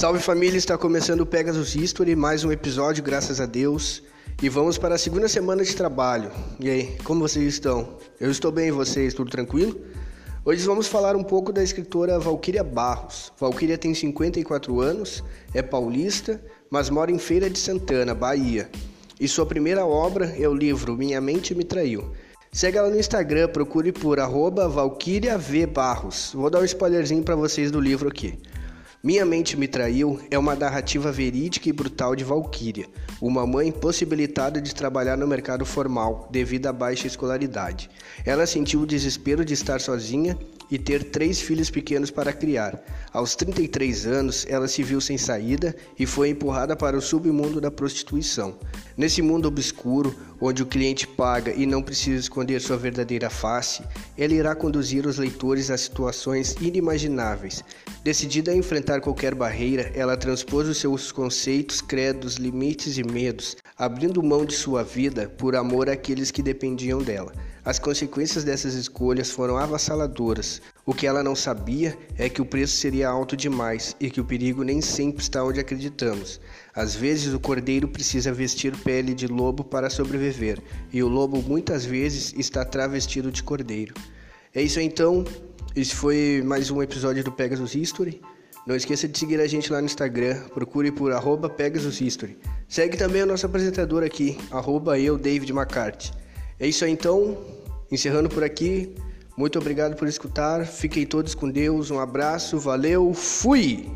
Salve família, está começando o Pegasus History, mais um episódio, graças a Deus. E vamos para a segunda semana de trabalho. E aí, como vocês estão? Eu estou bem, vocês? Tudo tranquilo? Hoje vamos falar um pouco da escritora Valquíria Barros. Valquíria tem 54 anos, é paulista, mas mora em Feira de Santana, Bahia. E sua primeira obra é o livro Minha Mente Me Traiu. Segue ela no Instagram, procure por arroba. Vou dar um spoilerzinho para vocês do livro aqui. Minha Mente Me Traiu é uma narrativa verídica e brutal de Valkyria, uma mãe impossibilitada de trabalhar no mercado formal devido à baixa escolaridade. Ela sentiu o desespero de estar sozinha e ter três filhos pequenos para criar. Aos 33 anos, ela se viu sem saída e foi empurrada para o submundo da prostituição. Nesse mundo obscuro, onde o cliente paga e não precisa esconder sua verdadeira face, ela irá conduzir os leitores a situações inimagináveis. Decidida a enfrentar qualquer barreira, ela transpôs os seus conceitos, credos, limites e medos, abrindo mão de sua vida por amor àqueles que dependiam dela. As consequências dessas escolhas foram avassaladoras. O que ela não sabia é que o preço seria alto demais e que o perigo nem sempre está onde acreditamos. Às vezes, o cordeiro precisa vestir pele de lobo para sobreviver, e o lobo muitas vezes está travestido de cordeiro. É isso então. Esse foi mais um episódio do Pegasus History. Não esqueça de seguir a gente lá no Instagram, procure por arroba Pegasus History. Segue também o nosso apresentador aqui, arroba eu, David McCarthy. É isso aí então, encerrando por aqui. Muito obrigado por escutar. Fiquem todos com Deus. Um abraço, valeu, fui!